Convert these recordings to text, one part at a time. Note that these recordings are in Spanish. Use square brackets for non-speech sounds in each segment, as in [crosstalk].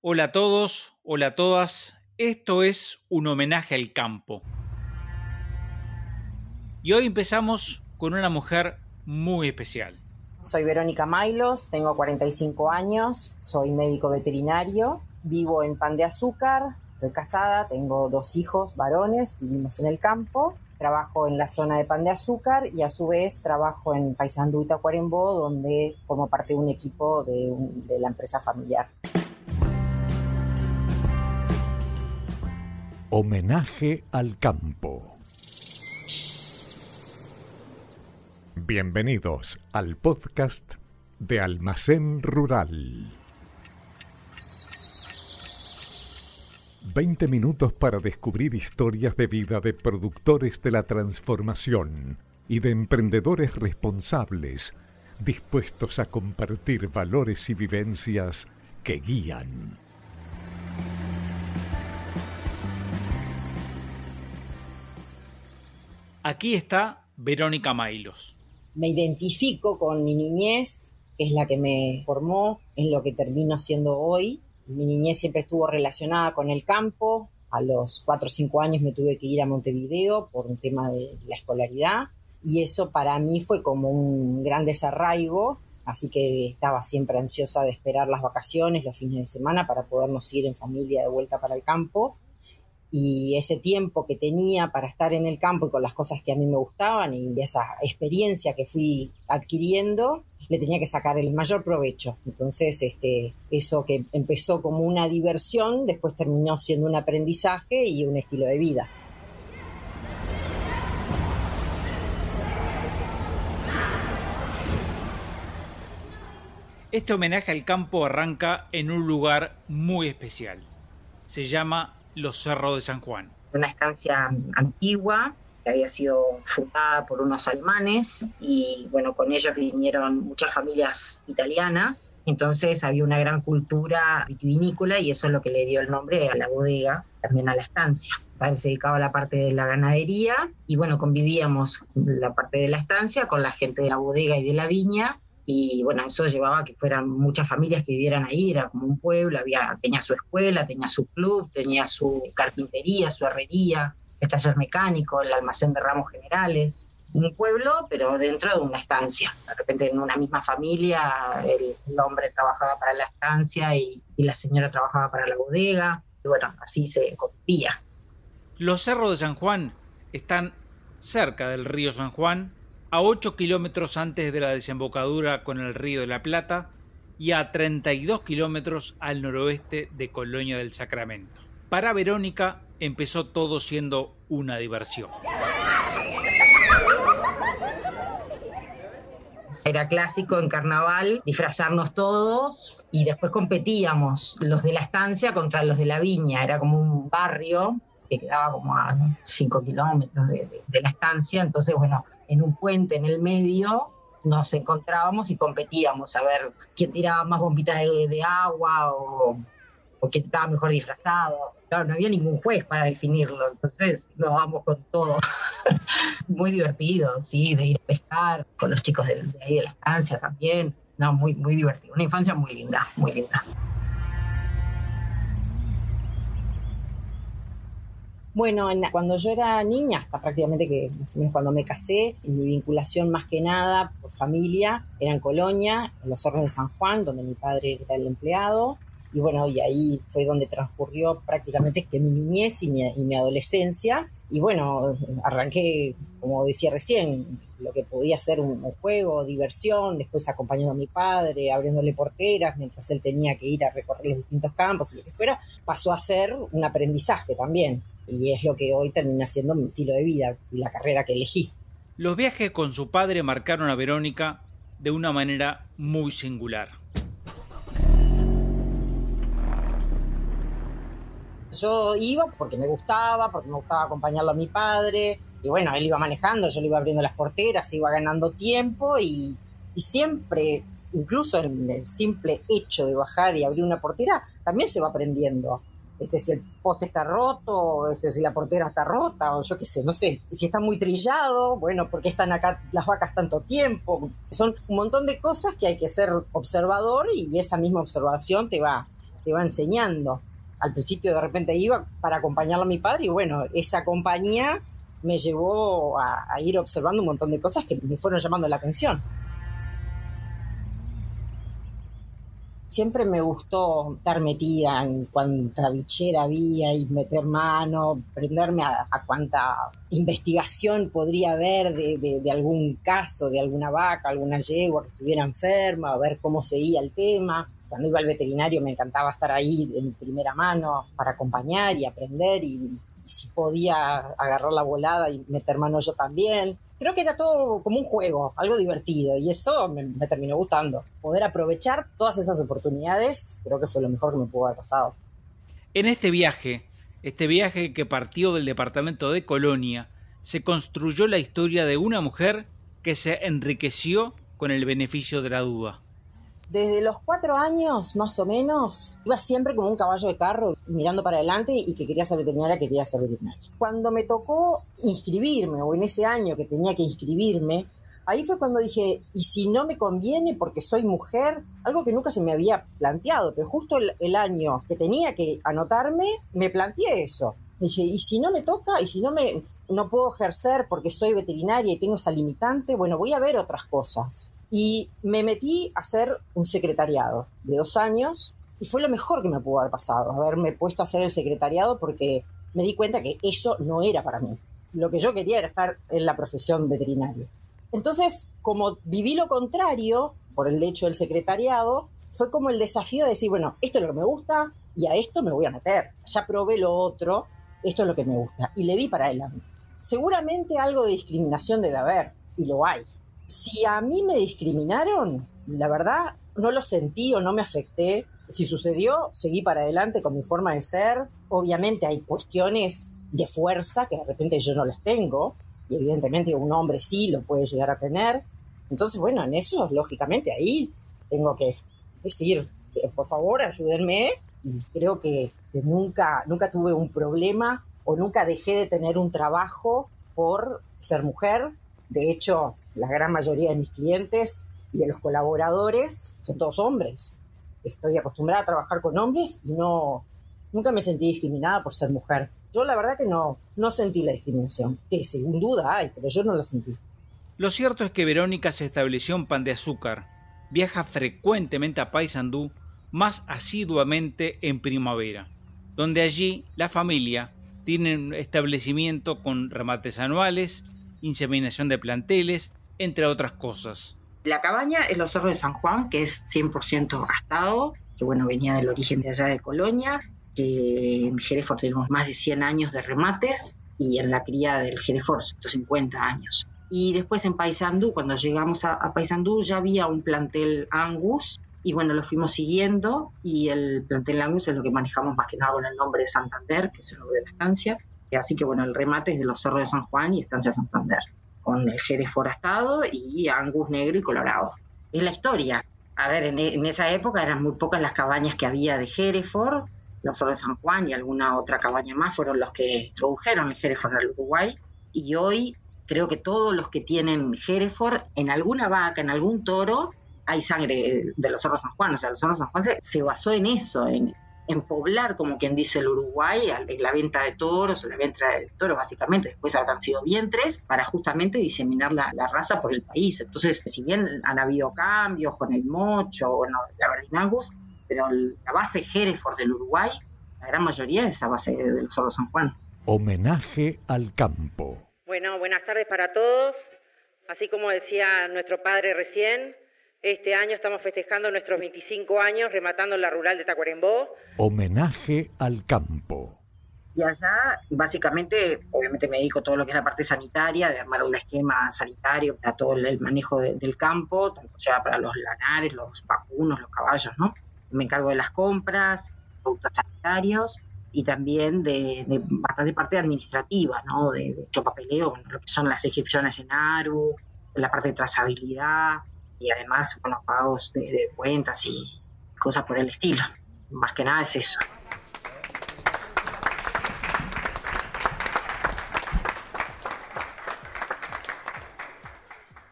Hola a todos, hola a todas. Esto es un homenaje al campo. Y hoy empezamos con una mujer muy especial. Soy Verónica Mailos, tengo 45 años, soy médico veterinario, vivo en Pan de Azúcar, estoy casada, tengo dos hijos varones, vivimos en el campo, trabajo en la zona de Pan de Azúcar y a su vez trabajo en Paysandú y Tacuarembó, donde formo parte de un equipo de la empresa familiar. Homenaje al campo. Bienvenidos al podcast de Almacén Rural. 20 minutos para descubrir historias de vida de productores de la transformación y de emprendedores responsables dispuestos a compartir valores y vivencias que guían. Aquí está Verónica Mailos. Me identifico con mi niñez, que es la que me formó, es lo que termino siendo hoy. Mi niñez siempre estuvo relacionada con el campo. A los 4 o 5 años me tuve que ir a Montevideo por un tema de la escolaridad y eso para mí fue como un gran desarraigo, así que estaba siempre ansiosa de esperar las vacaciones, los fines de semana para podernos ir en familia de vuelta para el campo y ese tiempo que tenía para estar en el campo y con las cosas que a mí me gustaban y esa experiencia que fui adquiriendo, le tenía que sacar el mayor provecho. Entonces, este, eso que empezó como una diversión, después terminó siendo un aprendizaje y un estilo de vida. Este homenaje al campo arranca en un lugar muy especial. Se llama los Cerros de San Juan. Una estancia antigua que había sido fundada por unos alemanes y bueno, con ellos vinieron muchas familias italianas, entonces había una gran cultura vitivinícola y eso es lo que le dio el nombre a la bodega, también a la estancia. Se dedicaba a la parte de la ganadería y bueno, convivíamos la parte de la estancia con la gente de la bodega y de la viña y bueno, eso llevaba a que fueran muchas familias que vivieran ahí, era como un pueblo, había, tenía su escuela, tenía su club, tenía su carpintería, su herrería, el taller mecánico, el almacén de ramos generales, un pueblo, pero dentro de una estancia. De repente en una misma familia el, hombre trabajaba para la estancia y, y, la señora trabajaba para la bodega, y bueno, así se convivía. Los cerros de San Juan están cerca del río San Juan a 8 kilómetros antes de la desembocadura con el río de la Plata y a 32 kilómetros al noroeste de Colonia del Sacramento. Para Verónica empezó todo siendo una diversión. Era clásico en carnaval disfrazarnos todos y después competíamos los de la estancia contra los de la viña. Era como un barrio que quedaba como a 5 kilómetros de, de, la estancia. Entonces, bueno, en un puente en el medio, nos encontrábamos y competíamos a ver quién tiraba más bombitas de, agua o, o, quién estaba mejor disfrazado. Claro, no había ningún juez para definirlo, entonces nos vamos con todo. [laughs] muy divertido, sí, de ir a pescar con los chicos de, de ahí de la estancia también. No, muy, muy divertido. Una infancia muy linda, muy linda. Bueno, cuando yo era niña, hasta prácticamente que más o menos cuando me casé, mi vinculación más que nada por familia era en Colonia, en los hornos de San Juan, donde mi padre era el empleado. Y bueno, y ahí fue donde transcurrió prácticamente que mi niñez y mi, adolescencia. Y bueno, arranqué, como decía recién, lo que podía ser un, un, juego, diversión, después acompañando a mi padre, abriéndole porteras mientras él tenía que ir a recorrer los distintos campos y lo que fuera, pasó a ser un aprendizaje también y es lo que hoy termina siendo mi estilo de vida y la carrera que elegí. Los viajes con su padre marcaron a Verónica de una manera muy singular. Yo iba porque me gustaba, porque me gustaba acompañarlo a mi padre, y bueno, él iba manejando, yo le iba abriendo las porteras, iba ganando tiempo y, y siempre, incluso en el simple hecho de bajar y abrir una portera, también se va aprendiendo este, si el poste está roto, este, si la portera está rota, o yo qué sé, no sé. Si está muy trillado, bueno, porque están acá las vacas tanto tiempo? Son un montón de cosas que hay que ser observador y esa misma observación te va, te va enseñando. Al principio de repente iba para acompañarlo a mi padre y bueno, esa compañía me llevó a ir observando un montón de cosas que me fueron llamando la atención. Siempre me gustó estar metida en cuanta bichera había y meter mano, prenderme a, cuánta investigación podría haber de, algún caso, de alguna vaca, alguna yegua que estuviera enferma, a ver cómo seguía el tema. Cuando iba al veterinario me encantaba estar ahí en primera mano para acompañar y aprender y si podía agarrar la volada y meter mano yo también creo que era todo como un juego, algo divertido, y eso me, terminó gustando. Poder aprovechar todas esas oportunidades, creo que fue lo mejor que me pudo haber pasado. En este viaje, este viaje que partió del departamento de Colonia, se construyó la historia de una mujer que se enriqueció con el beneficio de la duda. Desde los cuatro años, más o menos, iba siempre como un caballo de carro, mirando para adelante y que quería ser veterinaria, quería ser veterinaria. Cuando me tocó inscribirme, o en ese año que tenía que inscribirme, ahí fue cuando dije, ¿y si no me conviene porque soy mujer? Algo que nunca se me había planteado, pero justo el, año que tenía que anotarme, me planteé eso. Dije, ¿y si no me toca? ¿Y si no me no puedo ejercer porque soy veterinaria y tengo esa limitante? Bueno, voy a ver otras cosas. Y me metí a hacer un secretariado de dos años y fue lo mejor que me pudo haber pasado, haberme puesto a hacer el secretariado porque me di cuenta que eso no era para mí. Lo que yo quería era estar en la profesión veterinaria. Entonces, como viví lo contrario por el hecho del secretariado, fue como el desafío de decir, bueno, esto es lo que me gusta y a esto me voy a meter. Ya probé lo otro, esto es lo que me gusta. Y le di para adelante. Seguramente algo de discriminación debe haber, y lo hay. Si a mí me discriminaron, la verdad no lo sentí o no me afecté. Si sucedió, seguí para adelante con mi forma de ser. Obviamente hay cuestiones de fuerza que de repente yo no las tengo y evidentemente un hombre sí lo puede llegar a tener. Entonces, bueno, en eso, lógicamente, ahí tengo que decir, eh, por favor, ayúdenme. Y creo que, que nunca, nunca tuve un problema o nunca dejé de tener un trabajo por ser mujer. De hecho, la gran mayoría de mis clientes y de los colaboradores son todos hombres. Estoy acostumbrada a trabajar con hombres y no, nunca me sentí discriminada por ser mujer. Yo la verdad que no, no sentí la discriminación, que sin duda hay, pero yo no la sentí. Lo cierto es que Verónica se estableció en Pan de Azúcar, viaja frecuentemente a Paysandú, más asiduamente en primavera, donde allí la familia tiene un establecimiento con remates anuales, inseminación de planteles entre otras cosas. La cabaña es los cerros de San Juan, que es 100% gastado, que bueno, venía del origen de allá de Colonia, que en Hereford tenemos más de 100 años de remates y en la cría del Hereford 150 años. Y después en Paysandú, cuando llegamos a, a Paysandú ya había un plantel Angus y bueno, lo fuimos siguiendo y el plantel Angus es lo que manejamos más que nada con el nombre de Santander, que es el nombre de la estancia. Así que bueno, el remate es de los cerros de San Juan y estancia Santander con el Jerez forastado y Angus negro y colorado. Es la historia. A ver, en, esa época eran muy pocas las cabañas que había de Hereford, no solo San Juan y alguna otra cabaña más fueron los que introdujeron el Hereford al Uruguay. Y hoy creo que todos los que tienen Hereford, en alguna vaca, en algún toro, hay sangre de los cerros San Juan. O sea, los cerros San Juan se, se basó en eso, en, en poblar, como quien dice el Uruguay, en la venta de toros, en la venta de toros básicamente, después habrán sido vientres, para justamente diseminar la, raza por el país. Entonces, si bien han habido cambios con el mocho, bueno, la verdinangus, pero la base Hereford del Uruguay, la gran mayoría es esa base de los Solos San Juan. Homenaje al campo. Bueno, buenas tardes para todos. Así como decía nuestro padre recién, este año estamos festejando nuestros 25 años rematando la rural de Tacuarembó. Homenaje al campo. Y allá, básicamente, obviamente me dedico a todo lo que es la parte sanitaria, de armar un esquema sanitario para todo el manejo del campo, tanto sea para los lanares, los vacunos, los caballos, ¿no? Me encargo de las compras, productos sanitarios y también de, bastante parte administrativa, ¿no? De, de papeleo, lo que son las inscripciones en ARU, la parte de trazabilidad, y además, bueno, pagos de, cuentas y cosas por el estilo. Más que nada es eso.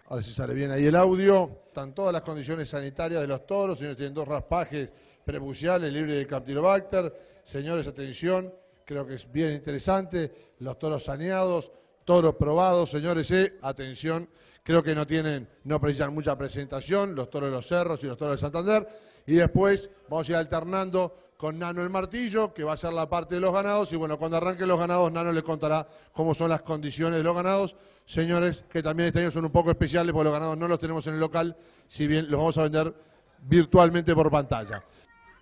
A ver si sale bien ahí el audio. están todas las condiciones sanitarias de los toros, señores tienen dos raspajes prepuciales libres de Campylobacter. Señores, atención, creo que es bien interesante, los toros saneados, toros probados, señores, eh, atención, creo que no tienen, no precisan mucha presentación, los toros de los cerros y los toros de Santander, y después vamos a ir alternando con Nano el martillo, que va a ser la parte de los ganados, y bueno, cuando arranquen los ganados, Nano les contará cómo son las condiciones de los ganados. Señores, que también este año son un poco especiales, porque los ganados no los tenemos en el local, si bien los vamos a vender virtualmente por pantalla.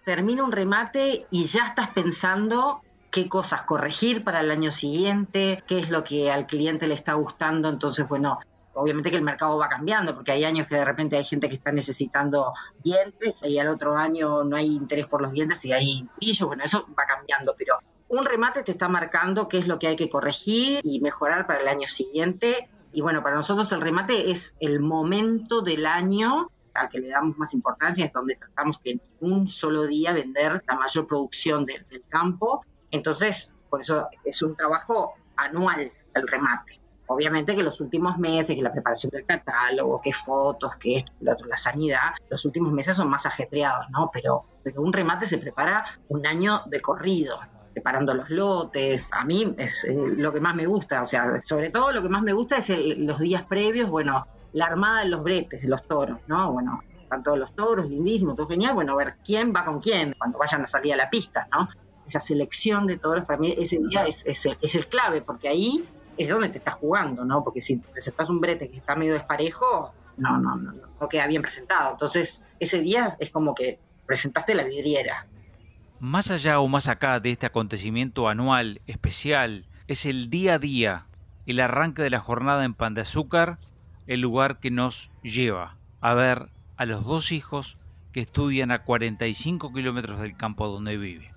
Termina un remate y ya estás pensando qué cosas corregir para el año siguiente, qué es lo que al cliente le está gustando. Entonces, bueno, obviamente que el mercado va cambiando, porque hay años que de repente hay gente que está necesitando dientes y al otro año no hay interés por los dientes y hay brillos, bueno, eso va cambiando, pero un remate te está marcando qué es lo que hay que corregir y mejorar para el año siguiente. Y bueno, para nosotros el remate es el momento del año al que le damos más importancia, es donde tratamos que en un solo día vender la mayor producción del campo. Entonces, por eso es un trabajo anual el remate. Obviamente que los últimos meses, que la preparación del catálogo, que fotos, que esto, lo otro, la sanidad, los últimos meses son más ajetreados, ¿no? Pero, pero un remate se prepara un año de corrido, preparando los lotes. A mí es eh, lo que más me gusta, o sea, sobre todo lo que más me gusta es los días previos, bueno, la armada de los bretes, de los toros, ¿no? Bueno, están todos los toros, lindísimo, todo genial, bueno, ver quién va con quién cuando vayan a salir a la pista, ¿no? Esa selección de toros, para mí ese día es, es, es el clave, porque ahí es donde te estás jugando, ¿no? Porque si presentas un brete que está medio desparejo, no, no, no, no queda bien presentado. Entonces, ese día es como que presentaste la vidriera. Más allá o más acá de este acontecimiento anual, especial, es el día a día, el arranque de la jornada en Pan de Azúcar, el lugar que nos lleva a ver a los dos hijos que estudian a 45 kilómetros del campo donde vive.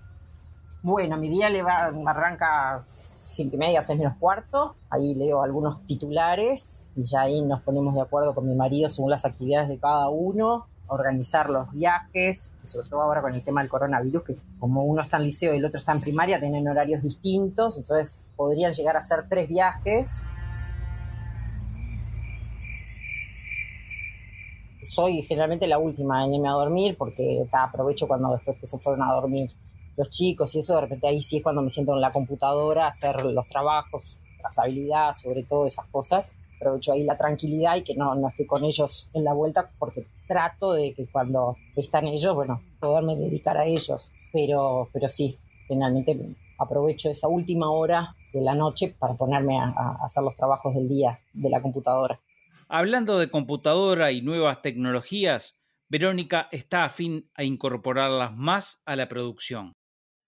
Bueno, mi día le va, arranca cinco y media, seis menos cuarto. Ahí leo algunos titulares y ya ahí nos ponemos de acuerdo con mi marido según las actividades de cada uno, organizar los viajes, sobre todo ahora con el tema del coronavirus, que como uno está en liceo y el otro está en primaria, tienen horarios distintos, entonces podrían llegar a ser tres viajes. Soy generalmente la última en irme a dormir porque aprovecho cuando después que se fueron a dormir los chicos y eso, de repente ahí sí es cuando me siento en la computadora a hacer los trabajos, trazabilidad, sobre todo esas cosas. Aprovecho ahí la tranquilidad y que no, no estoy con ellos en la vuelta porque trato de que cuando están ellos, bueno, poderme dedicar a ellos. Pero, pero sí, finalmente aprovecho esa última hora de la noche para ponerme a, a hacer los trabajos del día de la computadora. Hablando de computadora y nuevas tecnologías, Verónica está afín a incorporarlas más a la producción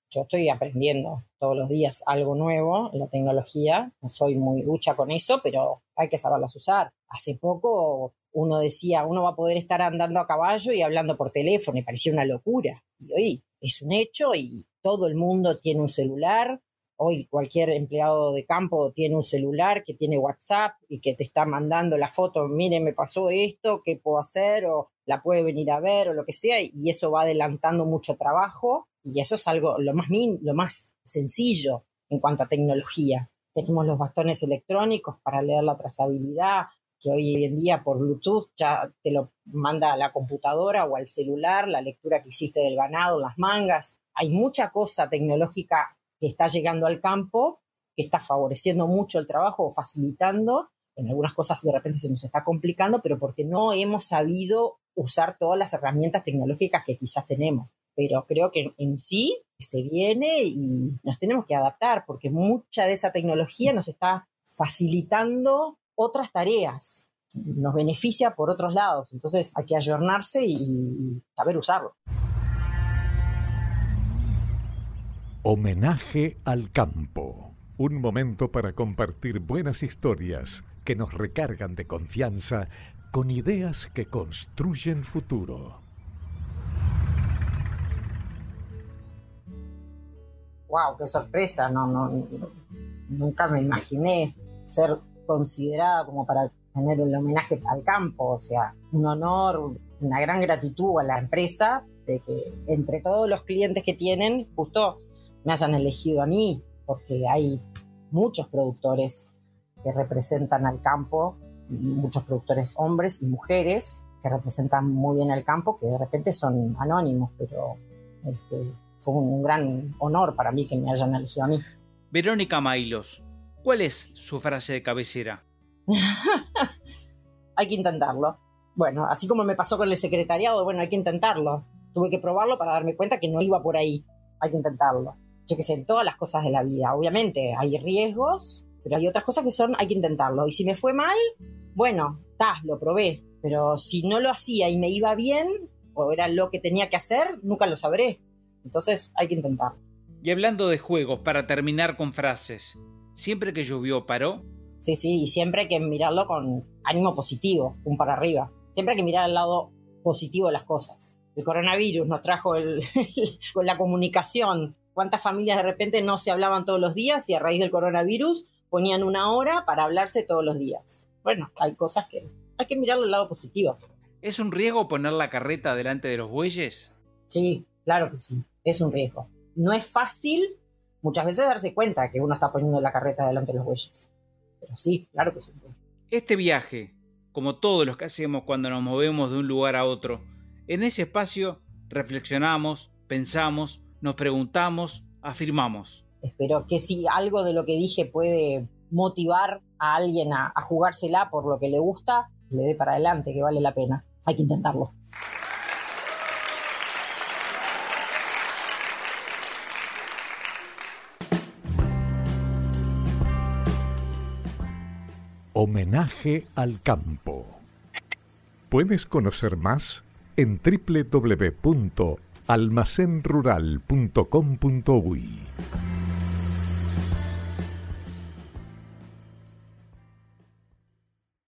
yo estoy aprendiendo todos los días algo nuevo la tecnología, no soy muy ducha con eso, pero hay que saberlas usar. Hace poco uno decía, uno va a poder estar andando a caballo y hablando por teléfono, y parecía una locura. Y hoy es un hecho y todo el mundo tiene un celular. Hoy cualquier empleado de campo tiene un celular que tiene WhatsApp y que te está mandando la foto, mire, me pasó esto, ¿qué puedo hacer? O la puede venir a ver o lo que sea, y eso va adelantando mucho trabajo y eso es algo lo más, lo más sencillo en cuanto a tecnología. Tenemos los bastones electrónicos para leer la trazabilidad, que hoy en día por Bluetooth ya te lo manda a la computadora o al celular, la lectura que hiciste del ganado, las mangas. Hay mucha cosa tecnológica que está llegando al campo, que está favoreciendo mucho el trabajo o facilitando. En algunas cosas de repente se nos está complicando, pero porque no hemos sabido usar todas las herramientas tecnológicas que quizás tenemos pero creo que en sí se viene y nos tenemos que adaptar porque mucha de esa tecnología nos está facilitando otras tareas, nos beneficia por otros lados, entonces hay que ayornarse y saber usarlo. Homenaje al campo. Un momento para compartir buenas historias que nos recargan de confianza con ideas que construyen futuro. Wow, qué sorpresa, no, no, nunca me imaginé ser considerada como para tener el homenaje al campo, o sea, un honor, una gran gratitud a la empresa de que entre todos los clientes que tienen, justo me hayan elegido a mí, porque hay muchos productores que representan al campo, muchos productores hombres y mujeres, que representan muy bien el campo, que de repente son anónimos, pero este, fue un gran honor para mí que me hayan elegido a mí. Verónica Mailos, ¿cuál es su frase de cabecera? [laughs] hay que intentarlo. Bueno, así como me pasó con el secretariado, bueno, hay que intentarlo. Tuve que probarlo para darme cuenta que no iba por ahí. Hay que intentarlo. Yo que sé, en todas las cosas de la vida. Obviamente hay riesgos, pero hay otras cosas que son, hay que intentarlo. Y si me fue mal, bueno, ta, lo probé. Pero si no lo hacía y me iba bien, o era lo que tenía que hacer, nunca lo sabré. Entonces hay que intentarlo. Y hablando de juegos, para terminar con frases, siempre que llovió paró. Sí, sí, y siempre hay que mirarlo con ánimo positivo, un para arriba. Siempre hay que mirar al lado positivo de las cosas. El coronavirus nos trajo el, [laughs] con la comunicación. ¿Cuántas familias de repente no se hablaban todos los días y a raíz del coronavirus ponían una hora para hablarse todos los días? Bueno, hay cosas que hay que mirarlo al lado positivo. ¿Es un riesgo poner la carreta delante de los bueyes? Sí, claro que sí, es un riesgo. No es fácil muchas veces darse cuenta que uno está poniendo la carreta delante de los bueyes. Pero sí, claro que sí. Este viaje, como todos los que hacemos cuando nos movemos de un lugar a otro, en ese espacio reflexionamos, pensamos, nos preguntamos, afirmamos. Espero que si algo de lo que dije puede motivar a alguien a, a jugársela por lo que le gusta, le dé para adelante, que vale la pena. Hay que intentarlo. Homenaje al campo. Puedes conocer más en www.almacenrural.com.uy.